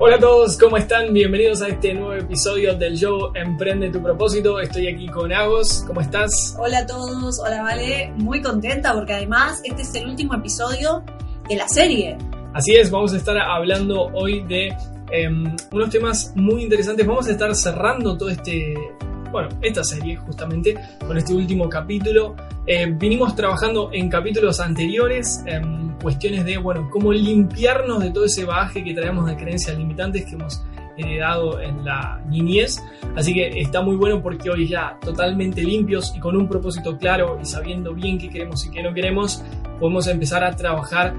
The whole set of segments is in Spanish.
Hola a todos, ¿cómo están? Bienvenidos a este nuevo episodio del show Emprende tu propósito. Estoy aquí con Agos, ¿cómo estás? Hola a todos, hola Vale, muy contenta porque además este es el último episodio de la serie. Así es, vamos a estar hablando hoy de em, unos temas muy interesantes. Vamos a estar cerrando todo este, bueno, esta serie justamente con este último capítulo. Eh, vinimos trabajando en capítulos anteriores. en cuestiones de, bueno, cómo limpiarnos de todo ese bagaje que traemos de creencias limitantes que hemos heredado en la niñez. Así que está muy bueno porque hoy ya totalmente limpios y con un propósito claro y sabiendo bien qué queremos y qué no queremos, podemos empezar a trabajar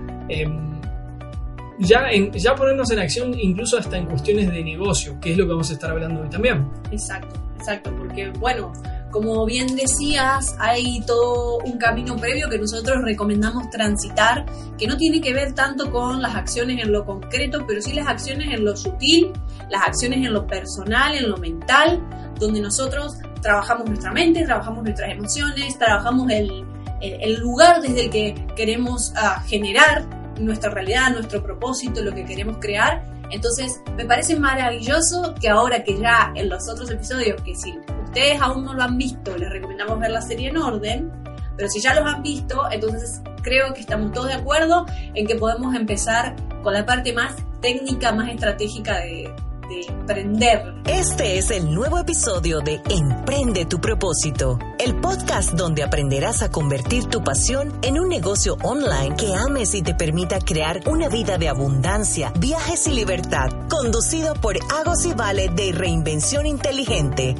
ya, en, ya ponernos en acción incluso hasta en cuestiones de negocio, que es lo que vamos a estar hablando hoy también. Exacto, exacto, porque bueno, como bien decías, hay todo un camino previo que nosotros recomendamos transitar, que no tiene que ver tanto con las acciones en lo concreto, pero sí las acciones en lo sutil, las acciones en lo personal, en lo mental, donde nosotros trabajamos nuestra mente, trabajamos nuestras emociones, trabajamos el, el, lugar desde el que queremos uh, generar nuestra realidad, nuestro propósito, lo que queremos crear. Entonces, me parece maravilloso que ahora que ya en los otros episodios, que si ustedes aún no lo han visto, les recomendamos ver la serie en orden, pero si ya los han visto, entonces creo que estamos todos de acuerdo en que podemos empezar con la parte más técnica, más estratégica de, de emprender. Este es el nuevo episodio de Emprende tu propósito, el podcast donde aprenderás a convertir tu pasión en un negocio online que ames y te permita crear una vida de abundancia, viajes y libertad, conducido por Agos y Vale de Reinvención Inteligente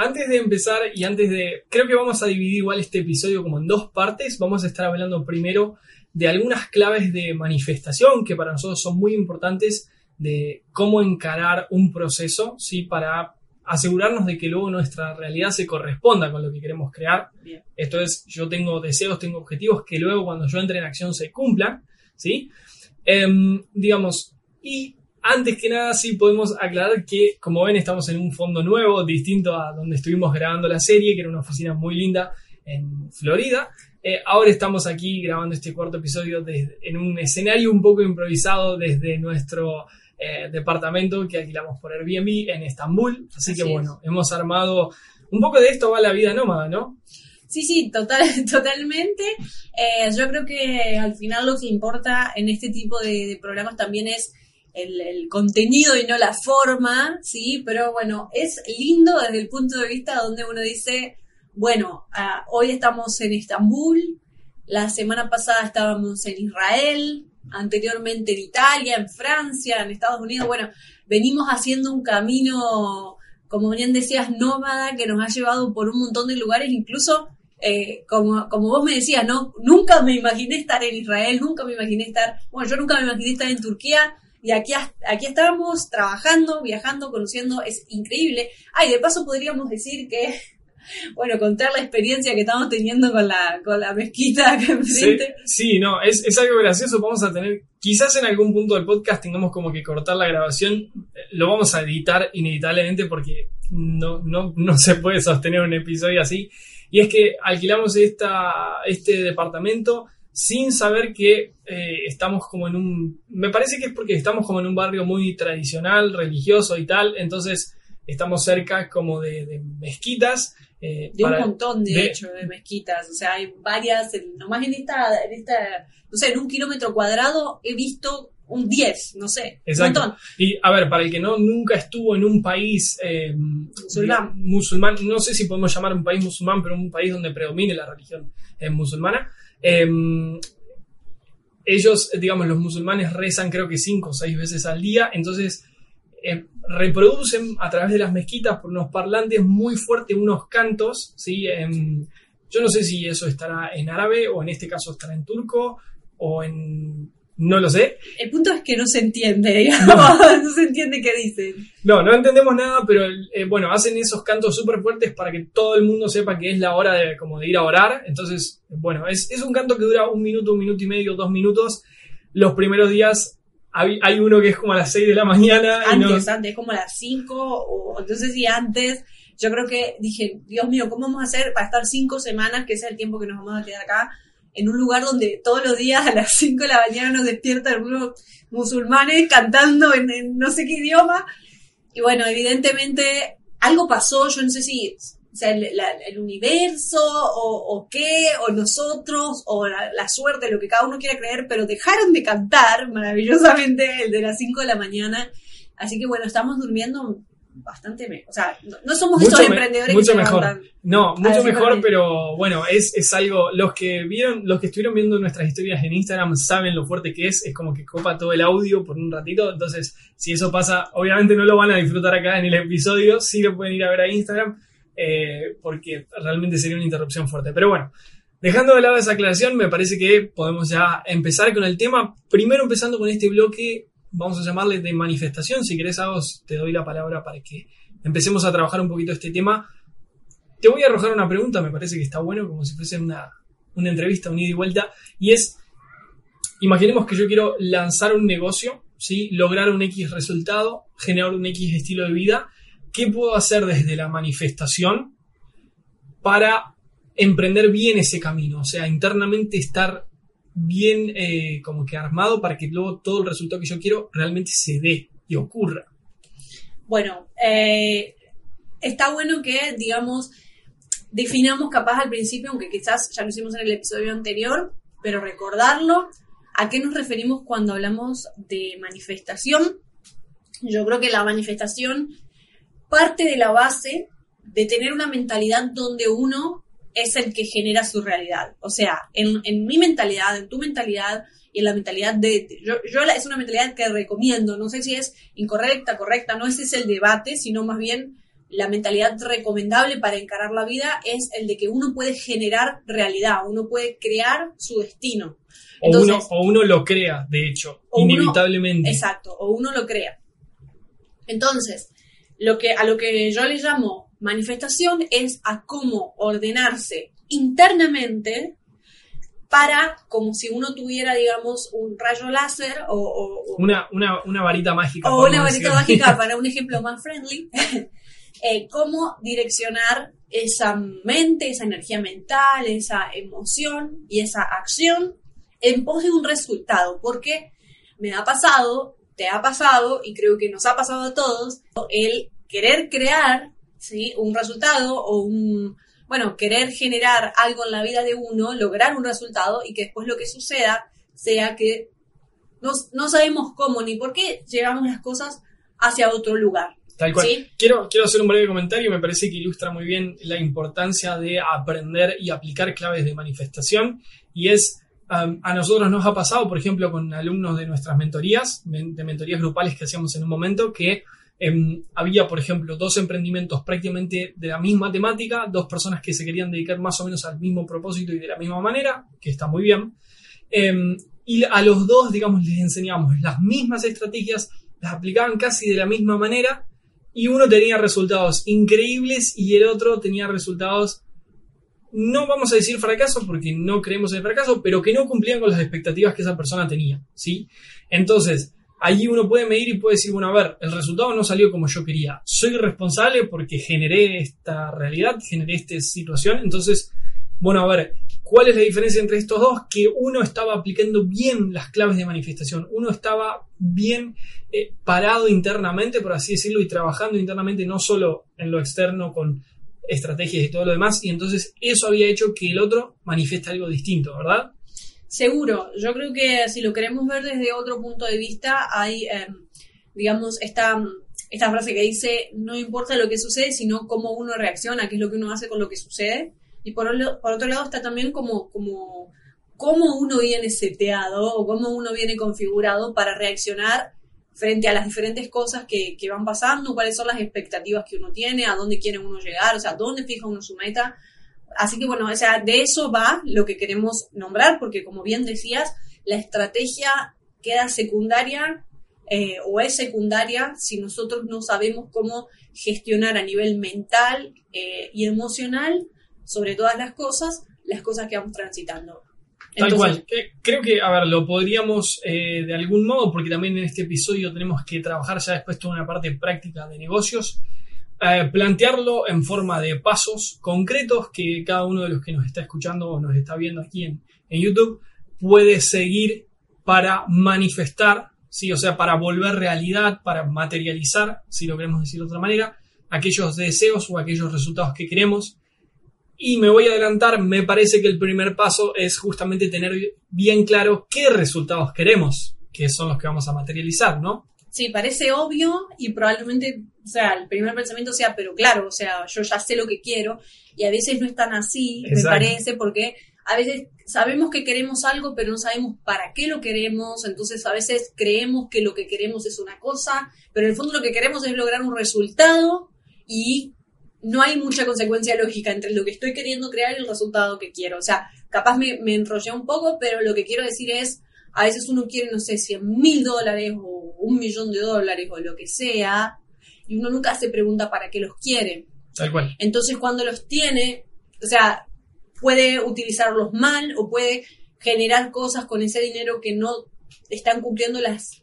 antes de empezar y antes de... Creo que vamos a dividir igual este episodio como en dos partes. Vamos a estar hablando primero de algunas claves de manifestación que para nosotros son muy importantes de cómo encarar un proceso, ¿sí? Para asegurarnos de que luego nuestra realidad se corresponda con lo que queremos crear. Esto es, yo tengo deseos, tengo objetivos que luego cuando yo entre en acción se cumplan, ¿sí? Em, digamos, y antes que nada, sí podemos aclarar que, como ven, estamos en un fondo nuevo, distinto a donde estuvimos grabando la serie, que era una oficina muy linda en Florida. Eh, ahora estamos aquí grabando este cuarto episodio en un escenario un poco improvisado desde nuestro eh, departamento que alquilamos por Airbnb en Estambul. Así, que bueno, hemos armado un poco de esto va la vida nómada, ¿no? Sí, sí, total, totalmente. Eh, yo creo que al final lo que importa en este tipo de programas también es el, contenido y no la forma, ¿sí? Pero bueno, es lindo desde el punto de vista donde uno dice, bueno, ah, hoy estamos en Estambul, la semana pasada estábamos en Israel, anteriormente en Italia, en Francia, en Estados Unidos, bueno, venimos haciendo un camino, como bien decías, nómada, que nos ha llevado por un montón de lugares, incluso... Eh, como, como vos me decías, ¿no? Nunca me imaginé estar en Israel, nunca me imaginé estar, bueno, yo nunca me imaginé estar en Turquía, y aquí, aquí estamos trabajando, viajando, conociendo, es increíble. Ay, de paso podríamos decir que, bueno, contar la experiencia que estamos teniendo con la, con la mezquita que enfrente. Sí, no, es, es algo gracioso. Vamos a tener, quizás en algún punto del podcast tengamos como que cortar la grabación. Lo vamos a editar inevitablemente porque no, no, no se puede sostener un episodio así. Y es que alquilamos esta, este departamento sin saber que eh, estamos como en un... Me parece que es porque estamos como en un barrio muy tradicional, religioso y tal, entonces estamos cerca como de, mezquitas. Eh, de un montón, de, hecho, de mezquitas. O sea, hay varias, nomás en esta, en esta, no sé, en un kilómetro cuadrado he visto un 10, no sé. Exacto. Un montón. Y a ver, para el que no nunca estuvo en un país eh, musulmán. no sé si podemos llamar un país musulmán, pero un país donde predomine la religión musulmana. Em, ellos, digamos, los musulmanes rezan creo que cinco o seis veces al día, entonces em, reproducen a través de las mezquitas por unos parlantes muy fuertes unos cantos, ¿sí? Em, yo no sé si eso estará en árabe o en este caso estará en turco o en No lo sé. El punto es que no se entiende, digamos, no, se entiende qué dicen. No, no entendemos nada, pero eh, bueno, hacen esos cantos súper fuertes para que todo el mundo sepa que es la hora de, como de ir a orar. Entonces, bueno, es, es un canto que dura un minuto, un minuto y medio, dos minutos. Los primeros días hay, hay uno que es como a las 6 de la mañana. y no- Antes, antes, como a las 5, o sé si antes. Yo creo que dije, Dios mío, ¿cómo vamos a hacer para estar cinco semanas, que es el tiempo que nos vamos a quedar acá, en un lugar donde todos los días a las 5 de la mañana nos despiertan algunos musulmanes cantando en, en no sé qué idioma? Y bueno, evidentemente algo pasó, yo no sé si o sea, el, la- el universo o, o qué, o nosotros, o la, la suerte, lo que cada uno quiera creer, pero dejaron de cantar maravillosamente el de las 5 de la mañana. Así que bueno, estamos durmiendo bastante mejor. O sea, no, no somos Mucho estos emprendedores mucho que mejor. No, A mucho mejor, pero bueno, es, es algo. Los que vieron, los que estuvieron viendo nuestras historias en Instagram saben lo fuerte que es. Es como que copa todo el audio por un ratito. Entonces, si eso pasa, obviamente no lo van a disfrutar acá en el episodio. Sí lo pueden ir a ver a Instagram. Eh, porque realmente sería una interrupción fuerte. Pero bueno, dejando de lado esa aclaración, me parece que podemos ya empezar con el tema. Primero empezando con este bloque, vamos a llamarle de manifestación. Si querés, Agos, te doy la palabra para que empecemos a trabajar un poquito este tema. Te voy a arrojar una pregunta, me parece que está bueno, como si fuese una, una entrevista, un ida y vuelta, y es, imaginemos que yo quiero lanzar un negocio, ¿sí? lograr un X resultado, generar un X estilo de vida, ¿qué puedo hacer desde la manifestación para emprender bien ese camino? O sea, internamente estar bien eh, como que armado para que luego todo el resultado que yo quiero realmente se dé y ocurra. Bueno, eh, está bueno que, digamos, definamos capaz al principio, aunque quizás ya lo hicimos en el episodio anterior, pero recordarlo, ¿a qué nos referimos cuando hablamos de manifestación? Yo creo que la manifestación parte de la base de tener una mentalidad donde uno es el que genera su realidad. O sea, en, en mi mentalidad, en tu mentalidad y en la mentalidad de... Yo, yo es una mentalidad que recomiendo, no sé si es incorrecta, correcta, no ese es el debate, sino más bien la mentalidad recomendable para encarar la vida es el de que uno puede generar realidad, uno puede crear su destino. O, Entonces- uno, o uno lo crea, de hecho, uno- inevitablemente. Exacto, o uno lo crea. Entonces, lo que, a lo que yo le llamo manifestación es a cómo ordenarse internamente para, como si uno tuviera, digamos, un rayo láser o, Una, una, una varita mágica. o una varita mágica para un ejemplo más friendly, eh, cómo direccionar esa mente, esa energía mental, esa emoción y esa acción en pos de un resultado, porque me ha pasado, te ha pasado y creo que nos ha pasado a todos el querer crear ¿sí? un resultado o un, bueno, querer generar algo en la vida de uno, lograr un resultado y que después lo que suceda sea que no, no sabemos cómo ni por qué llevamos las cosas hacia otro lugar. Tal cual. ¿sí? Quiero, quiero hacer un breve comentario, me parece que ilustra muy bien la importancia de aprender y aplicar claves de manifestación. Y es, a nosotros nos ha pasado, por ejemplo, con alumnos de nuestras mentorías, men- de mentorías grupales que hacíamos en un momento, que em, había, por ejemplo, dos emprendimientos prácticamente de la misma temática, dos personas que se querían dedicar más o menos al mismo propósito y de la misma manera, que está muy bien. Em, y a los dos, digamos, les enseñamos las mismas estrategias, las aplicaban casi de la misma manera, y uno tenía resultados increíbles y el otro tenía resultados, no vamos a decir fracaso porque no creemos en el fracaso, pero que no cumplían con las expectativas que esa persona tenía, ¿sí? Entonces, allí uno puede medir y puede decir, bueno, a ver, el resultado no salió como yo quería, soy responsable porque generé esta realidad, generé esta situación, entonces, bueno, a ver, ¿cuál es la diferencia entre estos dos? Que uno estaba aplicando bien las claves de manifestación, uno estaba bien eh, parado internamente, por así decirlo, y trabajando internamente no solo en lo externo con estrategias y todo lo demás, y entonces eso había hecho que el otro manifieste algo distinto, ¿verdad? Seguro, yo creo que si lo queremos ver desde otro punto de vista, hay, eh, digamos, esta, esta frase que dice, no importa lo que sucede, sino cómo uno reacciona, qué es lo que uno hace con lo que sucede. Y por, por otro lado está también como, como cómo uno viene seteado o cómo uno viene configurado para reaccionar frente a las diferentes cosas que, que van pasando, cuáles son las expectativas que uno tiene, a dónde quiere uno llegar, o sea, dónde fija uno su meta. Así que bueno, o sea, de eso va lo que queremos nombrar, porque como bien decías, la estrategia queda secundaria eh, o es secundaria si nosotros no sabemos cómo gestionar a nivel mental eh, y emocional sobre todas las cosas, las cosas que vamos transitando. Tal cual. Creo que, a ver, lo podríamos eh, de algún modo, porque también en este episodio tenemos que trabajar ya después toda una parte práctica de negocios, plantearlo en forma de pasos concretos que cada uno de los que nos está escuchando o nos está viendo aquí en, en YouTube puede seguir para manifestar, ¿sí? o sea, para volver realidad, para materializar, si lo queremos decir de otra manera, aquellos deseos o aquellos resultados que queremos. Y me voy a adelantar, me parece que el primer paso es justamente tener bien claro qué resultados queremos, que son los que vamos a materializar, ¿no? Sí, parece obvio y probablemente, o sea, el primer pensamiento sea, pero claro, o sea, yo ya sé lo que quiero y a veces no es tan así, me parece, porque a veces sabemos que queremos algo, pero no sabemos para qué lo queremos, entonces a veces creemos que lo que queremos es una cosa, pero en el fondo lo que queremos es lograr un resultado y no hay mucha consecuencia lógica entre lo que estoy queriendo crear y el resultado que quiero. O sea, capaz me, me enrollé un poco, pero lo que quiero decir es, a veces uno quiere, no sé, 100 mil dólares o un millón de dólares o lo que sea, y uno nunca se pregunta para qué los quiere. Tal cual. Entonces cuando los tiene, o sea, puede utilizarlos mal o puede generar cosas con ese dinero que no están cumpliendo las,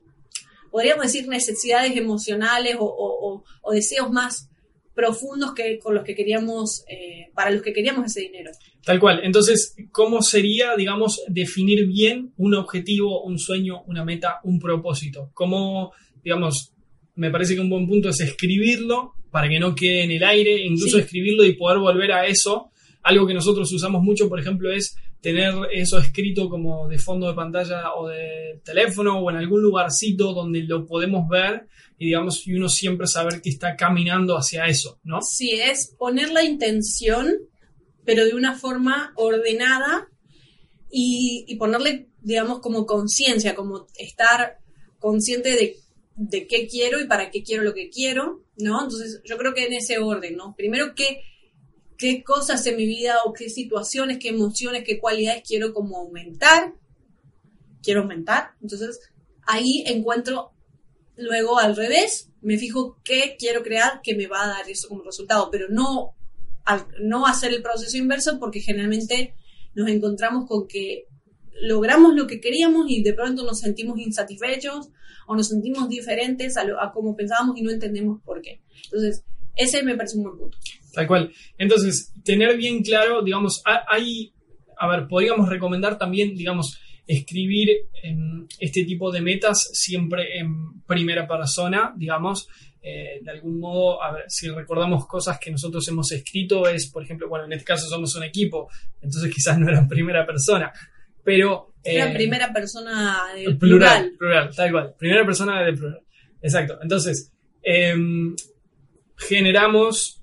podríamos decir, necesidades emocionales o, deseos más profundos que con los que queríamos, eh, para los que queríamos ese dinero. Tal cual. Entonces, ¿cómo sería, digamos, definir bien un objetivo, un sueño, una meta, un propósito? ¿Cómo, digamos, me parece que un buen punto es escribirlo para que no quede en el aire, incluso escribirlo y poder volver a eso algo que nosotros usamos mucho, por ejemplo, es tener eso escrito como de fondo de pantalla o de teléfono o en algún lugarcito donde lo podemos ver y digamos, y uno siempre saber que está caminando hacia eso, ¿no? Sí, es poner la intención, pero de una forma ordenada y, ponerle, digamos, como conciencia, como estar consciente de, de qué quiero y para qué quiero lo que quiero, ¿no? Entonces, yo creo que en ese orden, ¿no? Primero, ¿qué, qué cosas en mi vida o qué situaciones, qué emociones, qué cualidades quiero como aumentar. Quiero aumentar. Entonces, ahí encuentro luego al revés, me fijo qué quiero crear que me va a dar eso como resultado, pero no, no hacer el proceso inverso porque generalmente nos encontramos con que logramos lo que queríamos y de pronto nos sentimos insatisfechos o nos sentimos diferentes a, lo, a como pensábamos y no entendemos por qué. Entonces, ese me parece un buen punto. Tal cual. Entonces, tener bien claro, digamos, hay, a ver, podríamos recomendar también, digamos, escribir este tipo de metas siempre en primera persona, digamos, eh, de algún modo, a ver, si recordamos cosas que nosotros hemos escrito, es, por ejemplo, bueno, en este caso somos un equipo, entonces quizás no era en primera persona, pero... Era eh, primera persona del plural. Plural, tal cual, primera persona del plural. Exacto, entonces, em, generamos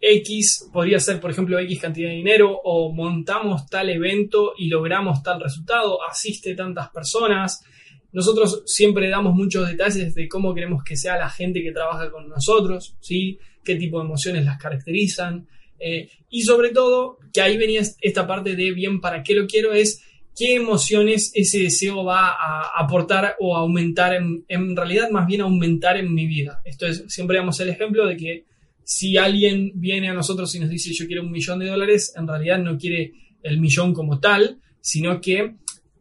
X, podría ser por ejemplo X cantidad de dinero, o montamos tal evento y logramos tal resultado, asiste tantas personas. Nosotros siempre damos muchos detalles de cómo queremos que sea la gente que trabaja con nosotros, ¿sí? qué tipo de emociones las caracterizan. Eh, y sobre todo, que ahí venía esta parte de bien para qué lo quiero, es qué emociones ese deseo va a aportar o aumentar, en, en, realidad más bien aumentar en mi vida. Esto es, siempre damos el ejemplo de que si alguien viene a nosotros y nos dice yo quiero un millón de dólares, en realidad no quiere el millón como tal, sino que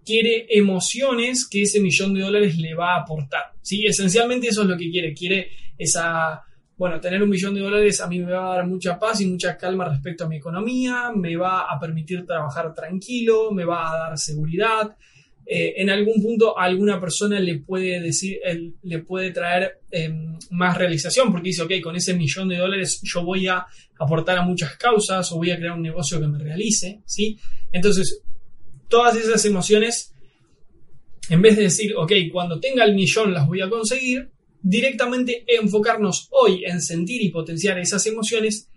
quiere emociones que ese millón de dólares le va a aportar. ¿sí? Esencialmente eso es lo que quiere, quiere esa bueno, tener un millón de dólares a mí me va a dar mucha paz y mucha calma respecto a mi economía, me va a permitir trabajar tranquilo, me va a dar seguridad. Eh, en algún punto alguna persona le puede decir, le puede traer em, más realización porque dice, ok, con ese millón de dólares yo voy a aportar a muchas causas o voy a crear un negocio que me realice, ¿sí? Entonces, todas esas emociones, en vez de decir, ok, cuando tenga el millón las voy a conseguir, directamente enfocarnos hoy en sentir y potenciar esas emociones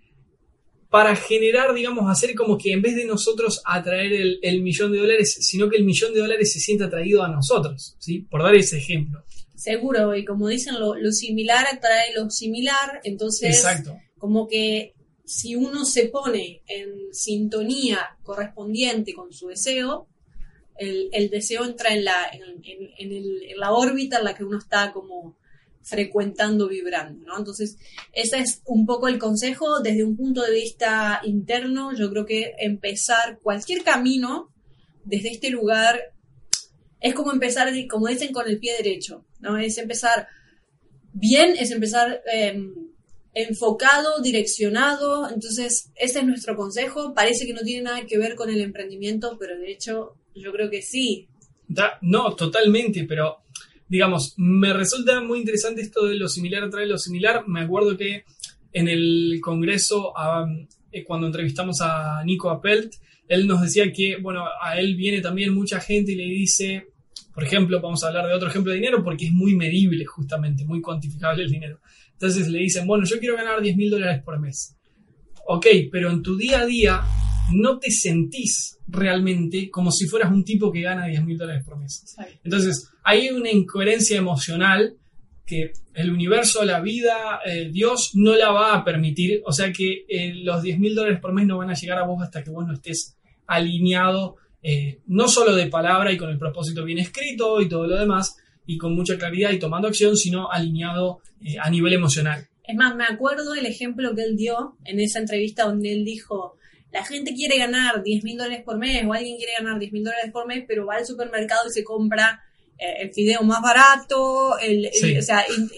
para generar, digamos, hacer como que en vez de nosotros atraer el, millón de dólares, sino que el millón de dólares se sienta atraído a nosotros, ¿sí? Por dar ese ejemplo. Seguro, y como dicen, lo, similar atrae lo similar, entonces, Exacto. como que si uno se pone en sintonía correspondiente con su deseo, el, el deseo entra en la, en, en- en el- en la órbita en la que uno está como frecuentando, vibrando, ¿no? Entonces, ese es un poco el consejo desde un punto de vista interno. Yo creo que empezar cualquier camino desde este lugar es como empezar, como dicen, con el pie derecho, ¿no? Es empezar bien, es empezar eh, enfocado, direccionado. Entonces, ese es nuestro consejo. Parece que no tiene nada que ver con el emprendimiento, pero de hecho, yo creo que sí. No, totalmente, pero digamos, me resulta muy interesante esto de lo similar atrae lo similar. Me acuerdo que en el Congreso, eh, cuando entrevistamos a Nico Appelt, él nos decía que, bueno, a él viene también mucha gente y le dice, por ejemplo, vamos a hablar de otro ejemplo de dinero porque es muy medible justamente, muy cuantificable el dinero. Entonces le dicen, bueno, yo quiero ganar 10 mil dólares por mes. Ok, pero en tu día a día no te sentís realmente como si fueras un tipo que gana 10 mil dólares por mes. Entonces, hay una incoherencia emocional que el universo, la vida, eh, Dios no la va a permitir. O sea que eh, los 10 mil dólares por mes no van a llegar a vos hasta que vos no estés alineado, eh, no solo de palabra y con el propósito bien escrito y todo lo demás, y con mucha claridad y tomando acción, sino alineado a nivel emocional. Es más, me acuerdo el ejemplo que él dio en esa entrevista donde él dijo, la gente quiere ganar 10 mil dólares por mes o alguien quiere ganar 10 mil dólares por mes, pero va al supermercado y se compra eh, el fideo más barato, el, el- Sí. o sea, in-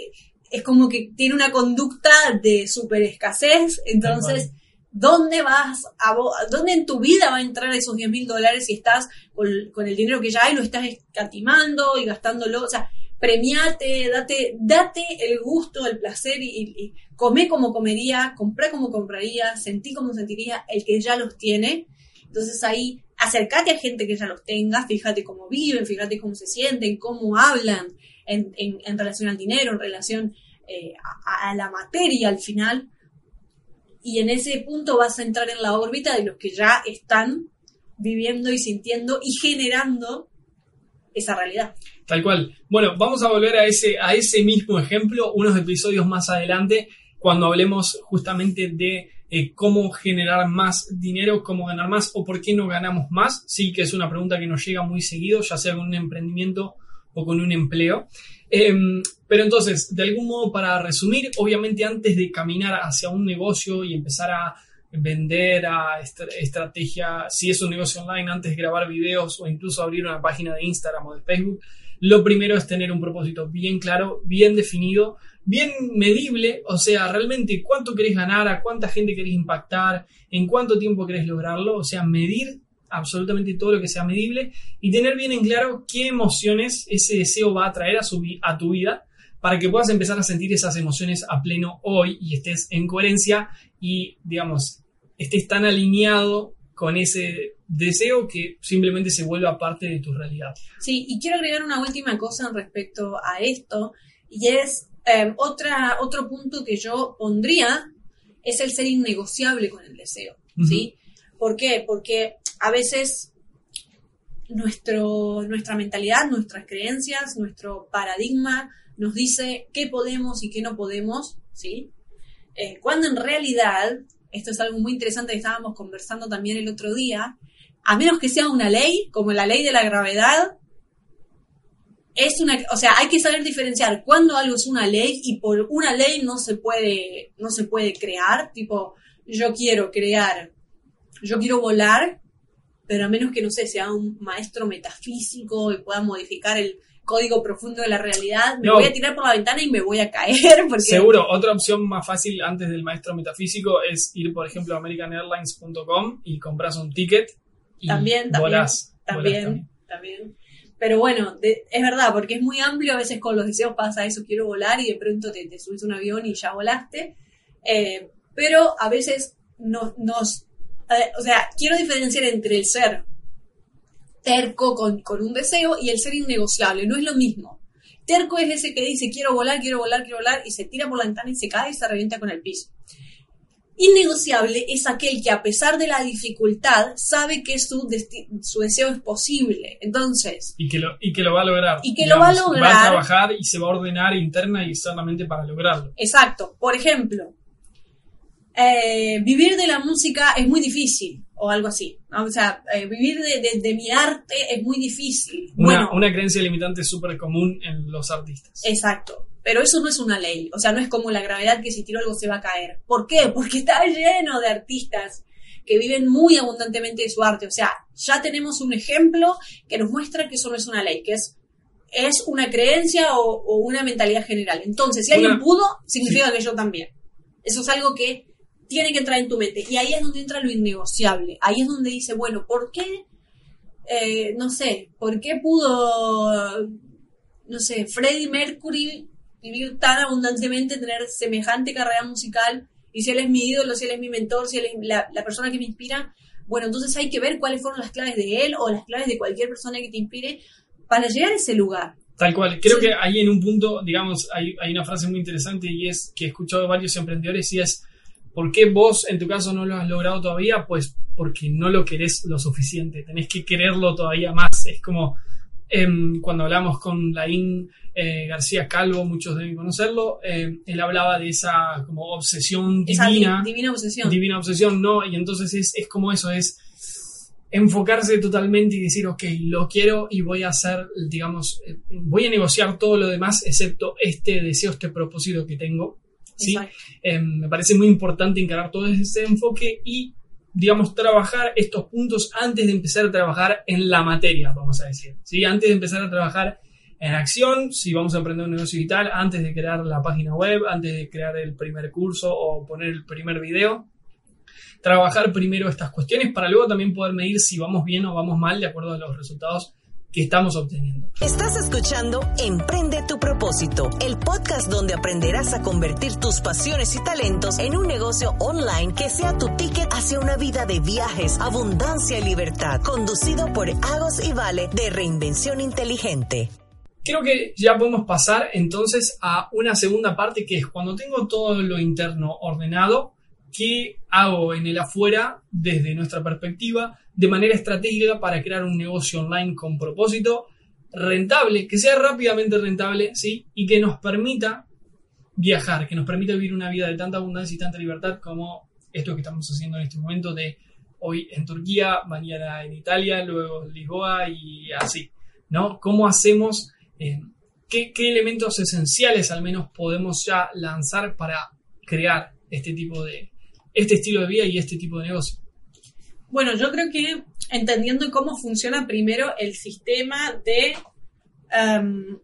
es como que tiene una conducta de super escasez, entonces... ¿Dónde vas a dónde en tu vida va a entrar esos 10 mil dólares si estás con, con el dinero que ya hay, lo estás escatimando y gastándolo? O sea, premiate, date, date el gusto, el placer y, y, come como comería, compré como compraría, sentí como sentiría el que ya los tiene. Entonces ahí acércate a gente que ya los tenga, fíjate cómo viven, fíjate cómo se sienten, cómo hablan en, en- relación al dinero, en relación eh, a la materia al final. Y en ese punto vas a entrar en la órbita de los que ya están viviendo y sintiendo y generando esa realidad. Tal cual. Bueno, vamos a volver a ese, a ese mismo ejemplo unos episodios más adelante, cuando hablemos justamente de eh, cómo generar más dinero, cómo ganar más o por qué no ganamos más. Sí que es una pregunta que nos llega muy seguido, ya sea con un emprendimiento o con un empleo. Em, pero entonces, de algún modo, para resumir, obviamente antes de caminar hacia un negocio y empezar a vender a estra- estrategia, si es un negocio online, antes de grabar videos o incluso abrir una página de Instagram o de Facebook, lo primero es tener un propósito bien claro, bien definido, bien medible, o sea, realmente cuánto querés ganar, a cuánta gente querés impactar, en cuánto tiempo querés lograrlo, o sea, medir absolutamente todo lo que sea medible y tener bien en claro qué emociones ese deseo va a traer a, su a tu vida para que puedas empezar a sentir esas emociones a pleno hoy y estés en coherencia y, digamos, estés tan alineado con ese deseo que simplemente se vuelva parte de tu realidad. Sí, y quiero agregar una última cosa respecto a esto, y es eh, otra, otro punto que yo pondría, es el ser innegociable con el deseo, ¿sí? ¿Por qué? Porque a veces nuestro, nuestra mentalidad, nuestras creencias, nuestro paradigma nos dice qué podemos y qué no podemos, ¿sí? Eh, cuando en realidad, esto es algo muy interesante que estábamos conversando también el otro día, a menos que sea una ley, como la ley de la gravedad, es una, o sea, hay que saber diferenciar cuando algo es una ley y por una ley no se puede, no se puede crear, tipo, yo quiero crear, yo quiero volar, pero a menos que, no sé, sea un maestro metafísico y pueda modificar el código profundo de la realidad, me No. voy a tirar por la ventana y me voy a caer, porque... Seguro, otra opción más fácil antes del maestro metafísico es ir, por ejemplo, a americanairlines.com y compras un ticket y También, también, volás. volás También, también. Pero bueno, de- es verdad, porque es muy amplio, a veces con los deseos pasa eso, quiero volar y de pronto te, te subes a un avión y ya volaste. Eh, pero a veces nos, nos eh, o sea, quiero diferenciar entre el ser terco con, con un deseo y el ser innegociable, no es lo mismo. Terco es ese que dice quiero volar, quiero volar, quiero volar y se tira por la ventana y se cae y se revienta con el piso. Innegociable es aquel que a pesar de la dificultad sabe que su, su deseo es posible. Entonces, Y que, lo, y que lo va a lograr. Y que lo va a Va a lograr. trabajar y se va a ordenar interna y externamente para lograrlo. exacto, por ejemplo, eh, vivir de la música es muy difícil o algo así. ¿no? O sea, eh, vivir de, de- de mi arte es muy difícil. Una, bueno, una creencia limitante súper común en los artistas. exacto. Pero eso no es una ley. O sea, no es como la gravedad que si tiro algo se va a caer. ¿Por qué? Porque está lleno de artistas que viven muy abundantemente de su arte. O sea, ya tenemos un ejemplo que nos muestra que eso no es una ley, que es, es una creencia o, o una mentalidad general. Entonces, si alguien Una- pudo, significa que yo también. Eso es algo que tiene que entrar en tu mente. Y ahí es donde entra lo innegociable. Ahí es donde dice, bueno, ¿por qué? eh, no sé, ¿por qué pudo, no sé, Freddie Mercury vivir tan abundantemente, tener semejante carrera musical? Y si él es mi ídolo, si él es mi mentor, si él es la, la persona que me inspira, bueno, entonces hay que ver cuáles fueron las claves de él o las claves de cualquier persona que te inspire para llegar a ese lugar. Tal cual. Creo Sí. que ahí en un punto, digamos, hay, hay una frase muy interesante y es que he escuchado de varios emprendedores y es, ¿por qué vos en tu caso no lo has logrado todavía? Pues porque no lo querés lo suficiente, tenés que quererlo todavía más. Es como em, cuando hablamos con Laín eh, García Calvo, muchos deben conocerlo, em, él hablaba de esa como obsesión Esa di- divina, divina obsesión. divina obsesión, ¿no? Y entonces es, es como eso, es enfocarse totalmente y decir, ok, lo quiero y voy a hacer, digamos, eh, voy a negociar todo lo demás excepto este deseo, este propósito que tengo. ¿Sí? Eh, me parece muy importante encarar todo ese enfoque y, digamos, trabajar estos puntos antes de empezar a trabajar en la materia, vamos a decir. ¿sí? Antes de empezar a trabajar en acción, si vamos a emprender un negocio digital, antes de crear la página web, antes de crear el primer curso o poner el primer video, trabajar primero estas cuestiones para luego también poder medir si vamos bien o vamos mal de acuerdo a los resultados que estamos obteniendo. Estás escuchando Emprende tu propósito, el podcast donde aprenderás a convertir tus pasiones y talentos en un negocio online que sea tu ticket hacia una vida de viajes, abundancia y libertad, conducido por Agos y Vale de Reinvención Inteligente. Creo que ya podemos pasar entonces a una segunda parte que es cuando tengo todo lo interno ordenado, ¿qué hago en el afuera desde nuestra perspectiva de manera estratégica para crear un negocio online con propósito rentable, que sea rápidamente rentable, ¿sí? Y que nos permita viajar, que nos permita vivir una vida de tanta abundancia y tanta libertad como esto que estamos haciendo en este momento de hoy en Turquía, mañana en Italia, luego en Lisboa y así, ¿no? ¿Cómo hacemos, eh, qué, qué elementos esenciales al menos podemos ya lanzar para crear este tipo de, este estilo de vida y este tipo de negocio? Bueno, yo creo que entendiendo cómo funciona primero el sistema de, em,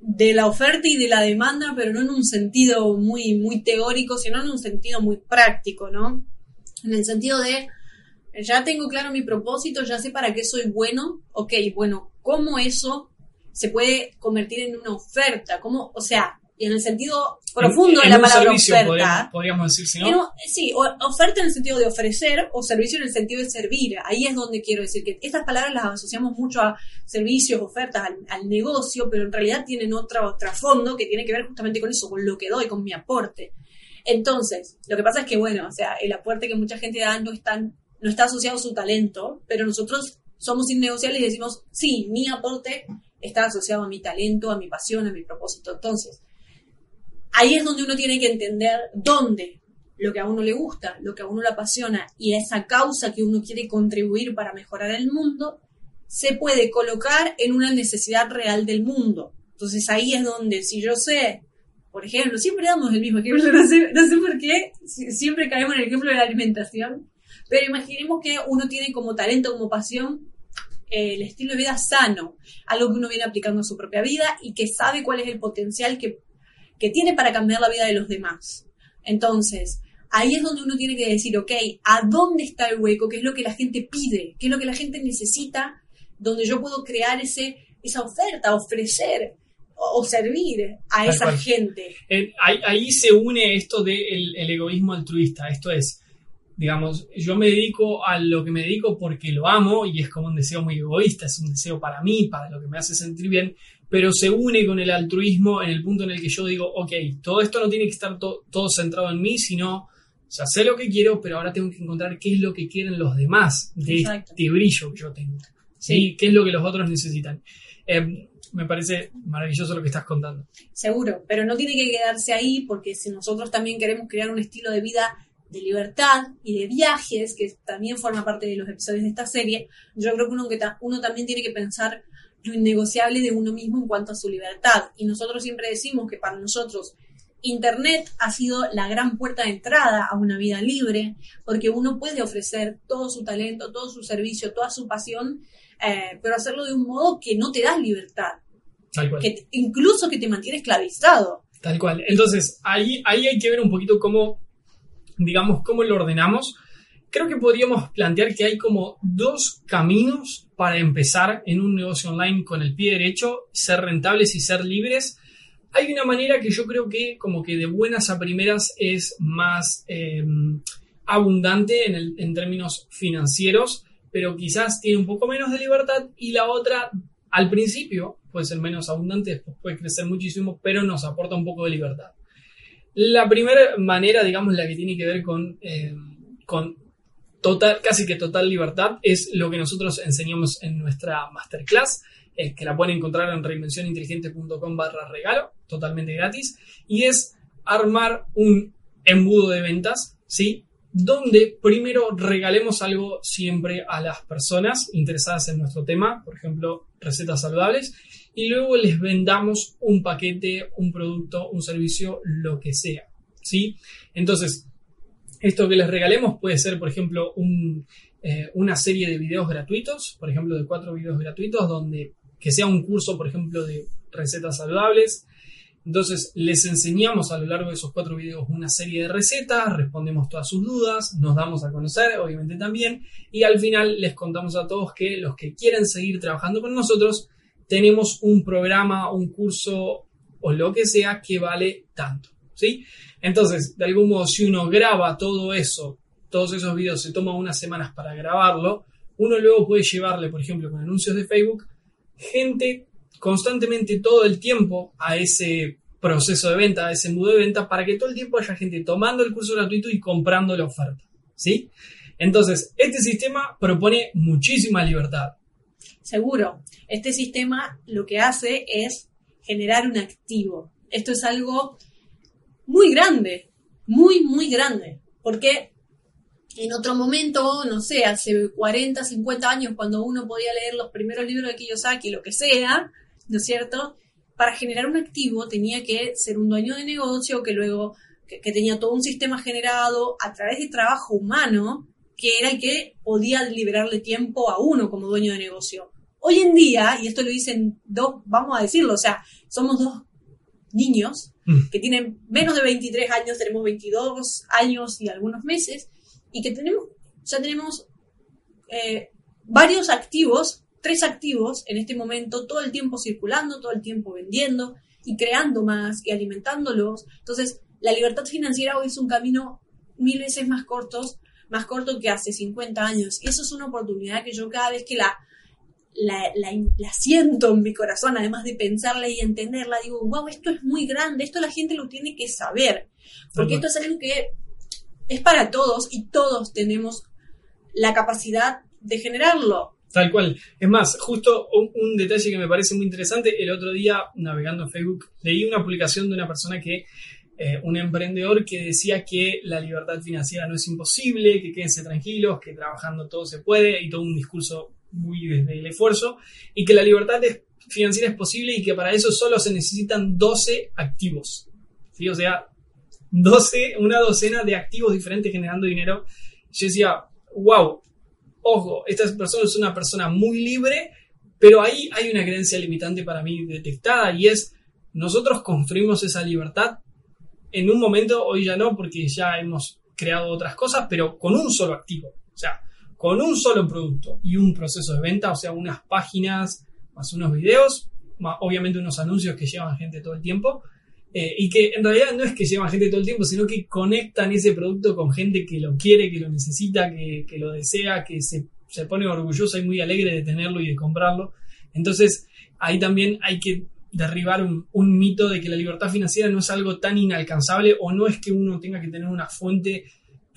de la oferta y de la demanda, pero no en un sentido muy, muy teórico, sino en un sentido muy práctico, ¿no? En el sentido de, ya tengo claro mi propósito, ya sé para qué soy bueno, ok, bueno, ¿cómo eso se puede convertir en una oferta? ¿Cómo, o sea, en el sentido profundo En- de en la un palabra oferta, podríamos, podríamos decir, si no, sí, oferta en el sentido de ofrecer o servicio en el sentido de servir. Ahí es donde quiero decir que estas palabras las asociamos mucho a servicios, ofertas, al, al negocio, pero en realidad tienen otro trasfondo que tiene que ver justamente con eso, con lo que doy, con mi aporte. Entonces, lo que pasa es que, bueno, o sea, el aporte que mucha gente da no, es tan- no está asociado a su talento, pero nosotros somos innegociables y decimos, sí, mi aporte está asociado a mi talento, a mi pasión, a mi propósito. Entonces, ahí es donde uno tiene que entender dónde lo que a uno le gusta, lo que a uno le apasiona y esa causa que uno quiere contribuir para mejorar el mundo, se puede colocar en una necesidad real del mundo. Entonces ahí es donde, si yo sé, por ejemplo, siempre damos el mismo ejemplo, no sé, por qué, si- siempre caemos en el ejemplo de la alimentación, pero imaginemos que uno tiene como talento, como pasión, eh, el estilo de vida sano, algo que uno viene aplicando en su propia vida y que sabe cuál es el potencial que que tiene para cambiar la vida de los demás. Entonces, ahí es donde uno tiene que decir, ok, ¿a dónde está el hueco? ¿Qué es lo que la gente pide? ¿Qué es lo que la gente necesita? Donde yo puedo crear ese, esa oferta, ofrecer o, servir a esa cual. gente. Eh, ahí, ahí se une esto del el egoísmo altruista. Esto es, digamos, yo me dedico a lo que me dedico porque lo amo y es como un deseo muy egoísta, es un deseo para mí, para lo que me hace sentir bien, pero se une con el altruismo en el punto en el que yo digo, ok, todo esto no tiene que estar to- todo centrado en mí, sino, ya sé lo que quiero, pero ahora tengo que encontrar qué es lo que quieren los demás de Exacto. este brillo que yo tengo. ¿sí? Sí. ¿Qué es lo que los otros necesitan? Eh, me parece maravilloso lo que estás contando. Seguro, pero no tiene que quedarse ahí porque si nosotros también queremos crear un estilo de vida de libertad y de viajes, que también forma parte de los episodios de esta serie, yo creo que uno, que uno también tiene que pensar lo innegociable de uno mismo en cuanto a su libertad. Y nosotros siempre decimos que para nosotros Internet ha sido la gran puerta de entrada a una vida libre, porque uno puede ofrecer todo su talento, todo su servicio, toda su pasión, eh, pero hacerlo de un modo que no te da libertad. Tal cual. Que incluso que te mantiene esclavizado. Tal cual. Entonces, ahí, ahí hay que ver un poquito cómo, digamos, cómo lo ordenamos. Creo que podríamos plantear que hay como dos caminos para empezar en un negocio online con el pie derecho, ser rentables y ser libres hay una manera que yo creo que como que de buenas a primeras es más eh, abundante en, términos financieros, pero quizás tiene un poco menos de libertad y la otra al principio puede ser menos abundante, después puede crecer muchísimo, pero nos aporta un poco de libertad. La primera manera, digamos, la que tiene que ver con, eh, con total, casi que total libertad, es lo que nosotros enseñamos en nuestra masterclass, eh, que la pueden encontrar en reinvencioninteligente.com barra regalo, totalmente gratis, y es armar un embudo de ventas, ¿sí? Donde primero regalemos algo siempre a las personas interesadas en nuestro tema, por ejemplo, recetas saludables, y luego les vendamos un paquete, un producto, un servicio, lo que sea, ¿sí? Entonces, esto que les regalemos puede ser, por ejemplo, eh, una serie de videos gratuitos, por ejemplo, de cuatro videos gratuitos, donde que sea un curso, por ejemplo, de recetas saludables. Entonces, les enseñamos a lo largo de esos cuatro videos una serie de recetas, respondemos todas sus dudas, nos damos a conocer, obviamente también, y al final les contamos a todos que los que quieren seguir trabajando con nosotros, tenemos un programa, un curso o lo que sea que vale tanto, ¿sí? Entonces, de algún modo, si uno graba todo eso, todos esos videos, se toma unas semanas para grabarlo, uno luego puede llevarle, por ejemplo, con anuncios de Facebook, gente constantemente todo el tiempo a ese proceso de venta, a ese embudo de venta, para que todo el tiempo haya gente tomando el curso gratuito y comprando la oferta. ¿Sí? Entonces, este sistema propone muchísima libertad. Seguro. Este sistema lo que hace es generar un activo. Esto es algo muy grande, muy, muy grande. Porque en otro momento, no sé, hace 40, 50 años, cuando uno podía leer los primeros libros de Kiyosaki, lo que sea, ¿no es cierto? Para generar un activo tenía que ser un dueño de negocio que luego, que, tenía todo un sistema generado a través de trabajo humano, que era el que podía liberarle tiempo a uno como dueño de negocio. Hoy en día, y esto lo dicen dos, vamos a decirlo, o sea, somos dos niños. Que tienen menos de 23 años, tenemos 22 años y algunos meses, y que tenemos, ya tenemos eh, varios activos, tres activos en este momento, todo el tiempo circulando, todo el tiempo vendiendo y creando más y alimentándolos. Entonces, la libertad financiera hoy es un camino mil veces más corto, más corto que hace 50 años. Y eso es una oportunidad que yo cada vez que la, la, la, siento en mi corazón, además de pensarla y entenderla, digo, wow, esto es muy grande, esto la gente lo tiene que saber. Porque esto es algo que es para todos y todos tenemos la capacidad de generarlo. Tal cual. Es más, justo un, detalle que me parece muy interesante, el otro día navegando en Facebook leí una publicación de una persona que, eh, un emprendedor que decía que la libertad financiera no es imposible, que quédense tranquilos, que trabajando todo se puede y todo un discurso muy desde el esfuerzo y que la libertad financiera es posible y que para eso solo se necesitan 12 activos. ¿Sí? O sea, 12, una docena de activos diferentes generando dinero. Yo decía, wow, ojo, esta persona es una persona muy libre, pero ahí hay una creencia limitante para mí detectada y es, nosotros construimos esa libertad en un momento, hoy ya no, porque ya hemos creado otras cosas, pero con un solo activo, o sea, con un solo producto y un proceso de venta, o sea, unas páginas más unos videos, más obviamente unos anuncios que llevan gente todo el tiempo, eh, y que en realidad no es que llevan gente todo el tiempo, sino que conectan ese producto con gente que lo quiere, que lo necesita, que, lo desea, que se, pone orgullosa y muy alegre de tenerlo y de comprarlo. Entonces, ahí también hay que derribar un, un, mito de que la libertad financiera no es algo tan inalcanzable o no es que uno tenga que tener una fuente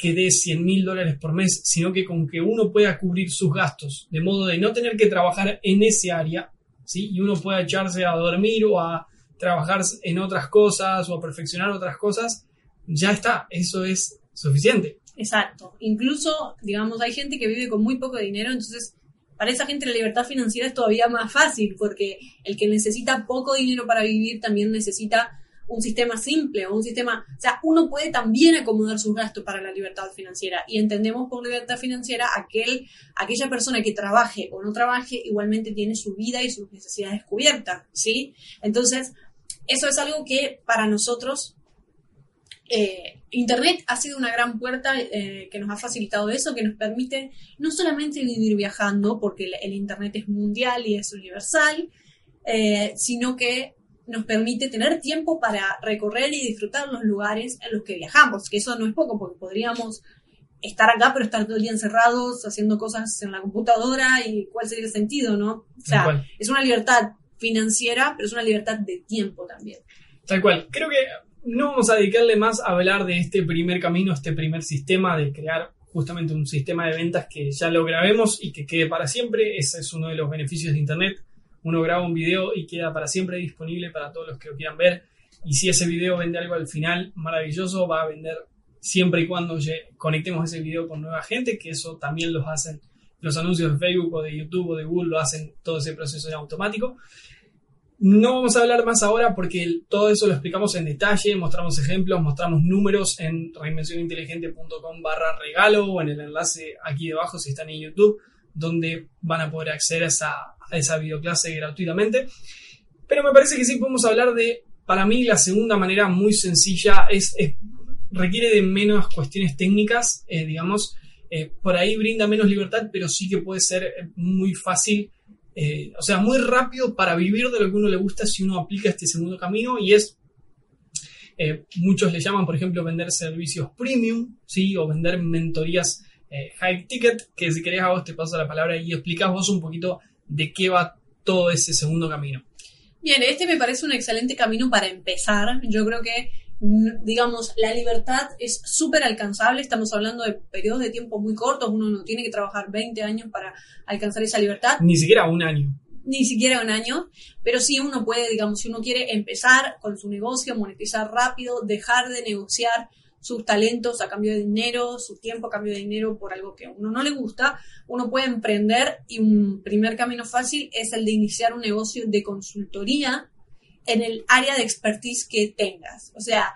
que dé 100 mil dólares por mes, sino que con que uno pueda cubrir sus gastos, de modo de no tener que trabajar en ese área, ¿sí? y uno pueda echarse a dormir o a trabajar en otras cosas o a perfeccionar otras cosas, ya está, eso es suficiente. Exacto. Incluso, digamos, hay gente que vive con muy poco dinero, entonces para esa gente la libertad financiera es todavía más fácil, porque el que necesita poco dinero para vivir también necesita un sistema simple o un sistema, o sea, uno puede también acomodar sus gastos para la libertad financiera y entendemos por libertad financiera aquel, aquella persona que trabaje o no trabaje igualmente tiene su vida y sus necesidades cubiertas, ¿sí? Entonces, eso es algo que para nosotros eh, Internet ha sido una gran puerta eh, que nos ha facilitado eso, que nos permite no solamente vivir viajando, porque el, Internet es mundial y es universal, eh, sino que nos permite tener tiempo para recorrer y disfrutar los lugares en los que viajamos, que eso no es poco, porque podríamos estar acá, pero estar todo el día encerrados, haciendo cosas en la computadora, y cuál sería el sentido, ¿no? O sea, es una libertad financiera, pero es una libertad de tiempo también. Tal cual. Creo que no vamos a dedicarle más a hablar de este primer camino, este primer sistema de crear justamente un sistema de ventas que ya lo grabemos y que quede para siempre. Ese es uno de los beneficios de Internet. Uno graba un video y queda para siempre disponible para todos los que lo quieran ver. Y si ese video vende algo al final, maravilloso, va a vender siempre y cuando conectemos ese video con nueva gente, que eso también los hacen los anuncios de Facebook o de YouTube o de Google, lo hacen todo ese proceso en automático. No vamos a hablar más ahora porque todo eso lo explicamos en detalle, mostramos ejemplos, mostramos números en reinvencioninteligente.com barra regalo o en el enlace aquí debajo si están en YouTube, donde van a poder acceder a esa, a esa videoclase gratuitamente. Pero me parece que sí podemos hablar de, para mí, la segunda manera muy sencilla, es, requiere de menos cuestiones técnicas, eh, digamos, eh, por ahí brinda menos libertad, pero sí que puede ser muy fácil eh, o sea, muy rápido para vivir de lo que uno le gusta si uno aplica este segundo camino y es, eh, muchos le llaman, por ejemplo, vender servicios premium, ¿sí? O vender mentorías eh, high ticket, que si querés a vos te paso la palabra y explicás vos un poquito de qué va todo ese segundo camino. Bien, este me parece un excelente camino para empezar. Yo creo que digamos, la libertad es súper alcanzable, estamos hablando de periodos de tiempo muy cortos, uno no tiene que trabajar 20 años para alcanzar esa libertad. Ni siquiera un año. Ni siquiera un año, pero sí uno puede, digamos, si uno quiere empezar con su negocio, monetizar rápido, dejar de negociar sus talentos a cambio de dinero, su tiempo a cambio de dinero por algo que a uno no le gusta, uno puede emprender y un primer camino fácil es el de iniciar un negocio de consultoría en el área de expertise que tengas. O sea,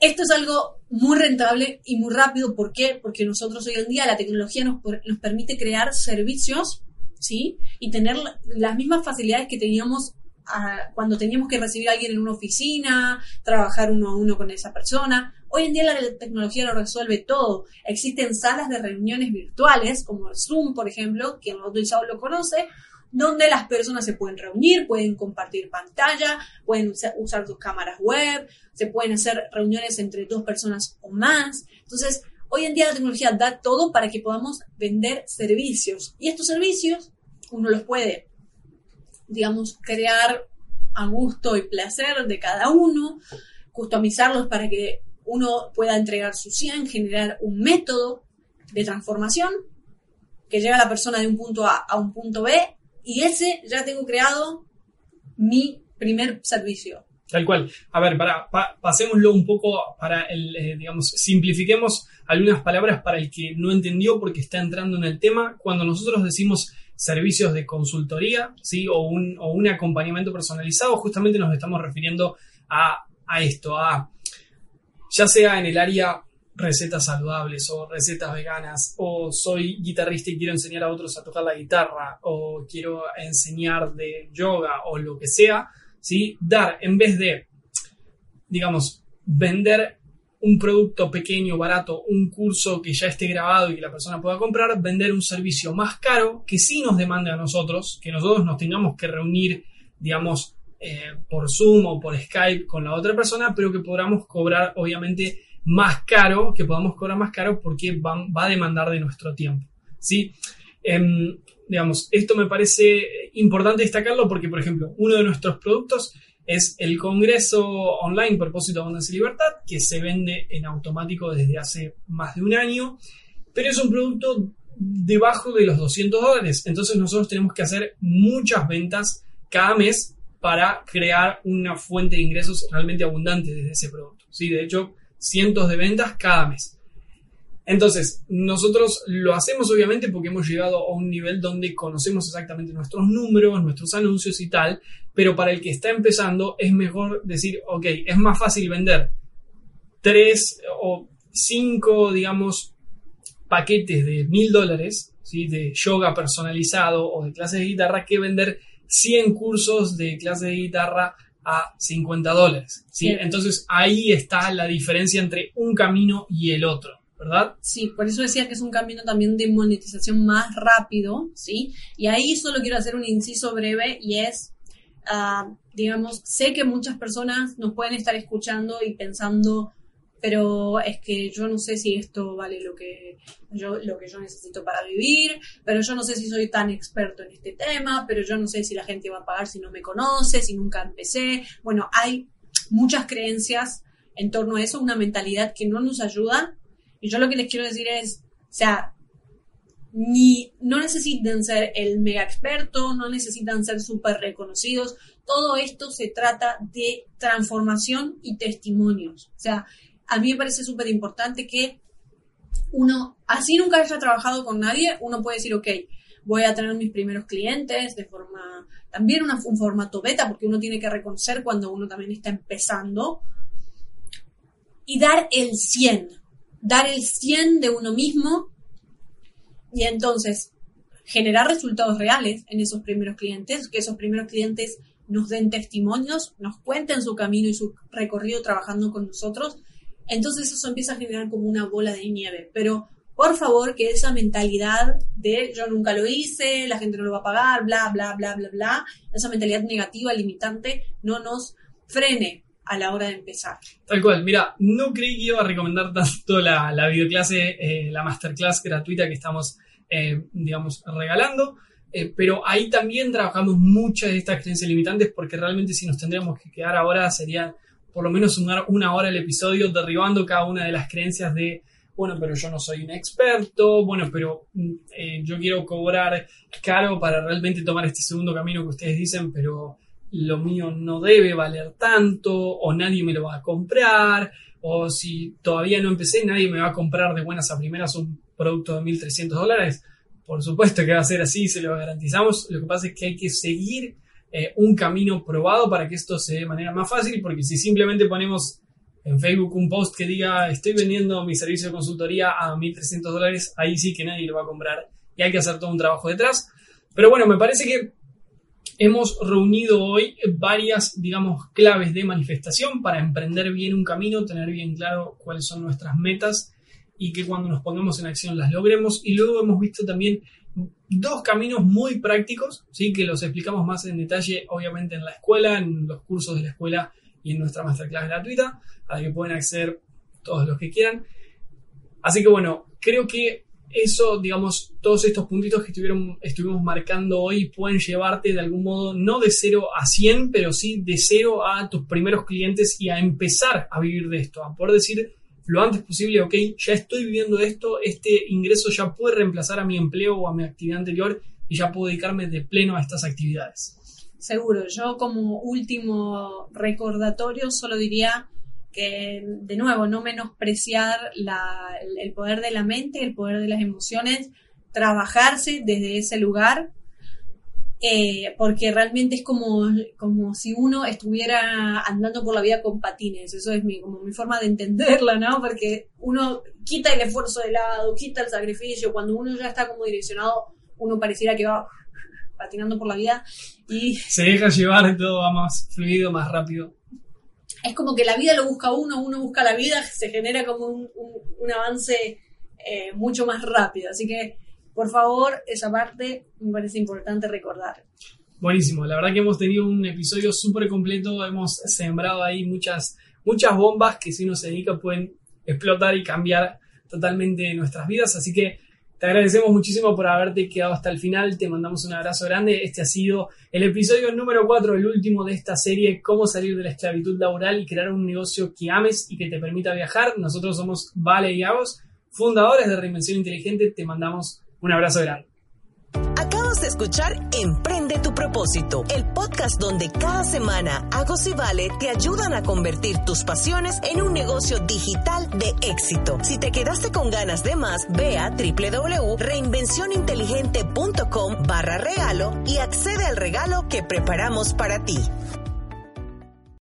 esto es algo muy rentable y muy rápido. ¿Por qué? Porque nosotros hoy en día la tecnología nos, permite crear servicios, ¿sí? Y tener las mismas facilidades que teníamos ah, cuando teníamos que recibir a alguien en una oficina, trabajar uno a uno con esa persona. Hoy en día la tecnología lo resuelve todo. Existen salas de reuniones virtuales, como Zoom, por ejemplo, quien lo ha utilizado lo conoce, donde las personas se pueden reunir, pueden compartir pantalla, pueden usar sus cámaras web, se pueden hacer reuniones entre dos personas o más. Entonces, hoy en día la tecnología da todo para que podamos vender servicios. Y estos servicios uno los puede, digamos, crear a gusto y placer de cada uno, customizarlos para que uno pueda entregar su 100, generar un método de transformación que lleva a la persona de un punto A a un punto B y ese ya tengo creado mi primer servicio. Tal cual. A ver, para, pasémoslo un poco para el, eh, digamos, simplifiquemos algunas palabras para el que no entendió porque está entrando en el tema. Cuando nosotros decimos servicios de consultoría, ¿sí? O un, o un acompañamiento personalizado, justamente nos estamos refiriendo a, a esto, a ya sea en el área recetas saludables o recetas veganas, o soy guitarrista y quiero enseñar a otros a tocar la guitarra, o quiero enseñar de yoga o lo que sea, ¿sí? Dar, en vez de, digamos, vender un producto pequeño, barato, un curso que ya esté grabado y que la persona pueda comprar, vender un servicio más caro que sí nos demande a nosotros, que nosotros nos tengamos que reunir, digamos, eh, por Zoom o por Skype con la otra persona, pero que podamos cobrar, obviamente, más caro, que podamos cobrar más caro porque va, va a demandar de nuestro tiempo. ¿sí? Em, digamos, esto me parece importante destacarlo porque, por ejemplo, uno de nuestros productos es el Congreso Online Propósito, Abundancia y Libertad, que se vende en automático desde hace más de un año, pero es un producto debajo de los 200 dólares. Entonces nosotros tenemos que hacer muchas ventas cada mes para crear una fuente de ingresos realmente abundante desde ese producto. ¿sí? De hecho, cientos de ventas cada mes. Entonces, nosotros lo hacemos obviamente porque hemos llegado a un nivel donde conocemos exactamente nuestros números, nuestros anuncios y tal, pero para el que está empezando es mejor decir, ok, es más fácil vender tres o cinco, digamos, paquetes de mil dólares, ¿sí? de yoga personalizado o de clases de guitarra, que vender 100 cursos de clases de guitarra a 50 dólares. ¿sí? Entonces ahí está la diferencia entre un camino y el otro. ¿verdad? Sí, por eso decía que es un camino también de monetización más rápido, ¿sí? Y ahí solo quiero hacer un inciso breve y es, ah, digamos, sé que muchas personas nos pueden estar escuchando y pensando, pero es que yo no sé si esto vale lo que yo, lo que yo necesito para vivir, pero yo no sé si soy tan experto en este tema, pero yo no sé si la gente va a pagar si no me conoce, si nunca empecé. Bueno, hay muchas creencias en torno a eso, una mentalidad que no nos ayuda y yo lo que les quiero decir es, o sea, ni, no necesitan ser el mega experto, no necesitan ser súper reconocidos. Todo esto se trata de transformación y testimonios. O sea, a mí me parece súper importante que uno, así nunca haya trabajado con nadie, uno puede decir, ok, voy a tener mis primeros clientes de forma, también un formato beta, porque uno tiene que reconocer cuando uno también está empezando y dar el 100 dar el 100 de uno mismo y entonces generar resultados reales en esos primeros clientes, que esos primeros clientes nos den testimonios, nos cuenten su camino y su recorrido trabajando con nosotros. Entonces eso empieza a generar como una bola de nieve. Pero por favor que esa mentalidad de yo nunca lo hice, la gente no lo va a pagar, bla, bla, bla, bla, bla, esa mentalidad negativa, limitante, no nos frene a la hora de empezar. Tal cual, mira, no creí que iba a recomendar tanto la, la videoclase, eh, la masterclass gratuita que estamos, eh, digamos, regalando, eh, pero ahí también trabajamos muchas de estas creencias limitantes porque realmente si nos tendríamos que quedar ahora sería por lo menos sumar una hora el episodio derribando cada una de las creencias de, bueno, pero yo no soy un experto, bueno, pero mm, yo quiero cobrar caro para realmente tomar este segundo camino que ustedes dicen, pero lo mío no debe valer tanto, o nadie me lo va a comprar, o si todavía no empecé, nadie me va a comprar de buenas a primeras un producto de 1.300 dólares. Por supuesto que va a ser así, se lo garantizamos. Lo que pasa es que hay que seguir eh, un camino probado para que esto se dé de manera más fácil, porque si simplemente ponemos en Facebook un post que diga estoy vendiendo mi servicio de consultoría a 1.300 dólares, ahí sí que nadie lo va a comprar y hay que hacer todo un trabajo detrás. Pero bueno, me parece que Hemos reunido hoy varias, digamos, claves de manifestación para emprender bien un camino, tener bien claro cuáles son nuestras metas y que cuando nos pongamos en acción las logremos. Y luego hemos visto también dos caminos muy prácticos, ¿sí? que los explicamos más en detalle, obviamente, en la escuela, en los cursos de la escuela y en nuestra masterclass gratuita, a la que pueden acceder todos los que quieran. Así que bueno, creo que eso, digamos, todos estos puntitos que estuvieron, estuvimos marcando hoy pueden llevarte de algún modo, no de 0 a 100, pero sí de 0 a tus primeros clientes y a empezar a vivir de esto, a poder decir lo antes posible, ok, ya estoy viviendo esto, este ingreso ya puede reemplazar a mi empleo o a mi actividad anterior y ya puedo dedicarme de pleno a estas actividades. Seguro, yo como último recordatorio solo diría que de nuevo no menospreciar el poder de la mente, el poder de las emociones, trabajarse desde ese lugar, eh, porque realmente es como, como si uno estuviera andando por la vida con patines, eso es mi, como mi forma de entenderla, ¿no? Porque uno quita el esfuerzo de lado, quita el sacrificio, cuando uno ya está como direccionado, uno pareciera que va patinando por la vida y... Se deja llevar, todo va más fluido, más rápido es como que la vida lo busca uno, uno busca la vida, se genera como un, avance eh, mucho más rápido. Así que, por favor, esa parte me parece importante recordar. Buenísimo, la verdad que hemos tenido un episodio súper completo, hemos sembrado ahí muchas, muchas bombas que si uno se dedica pueden explotar y cambiar totalmente nuestras vidas, así que te agradecemos muchísimo por haberte quedado hasta el final. Te mandamos un abrazo grande. Este ha sido el episodio número 4, el último de esta serie, Cómo salir de la esclavitud laboral y crear un negocio que ames y que te permita viajar. Nosotros somos Vale y Agos, fundadores de Reinvención Inteligente. Te mandamos un abrazo grande escuchar Emprende tu propósito, el podcast donde cada semana Agos y Vale te ayudan a convertir tus pasiones en un negocio digital de éxito. Si te quedaste con ganas de más, ve a www.reinvencioninteligente.com barra regalo y accede al regalo que preparamos para ti.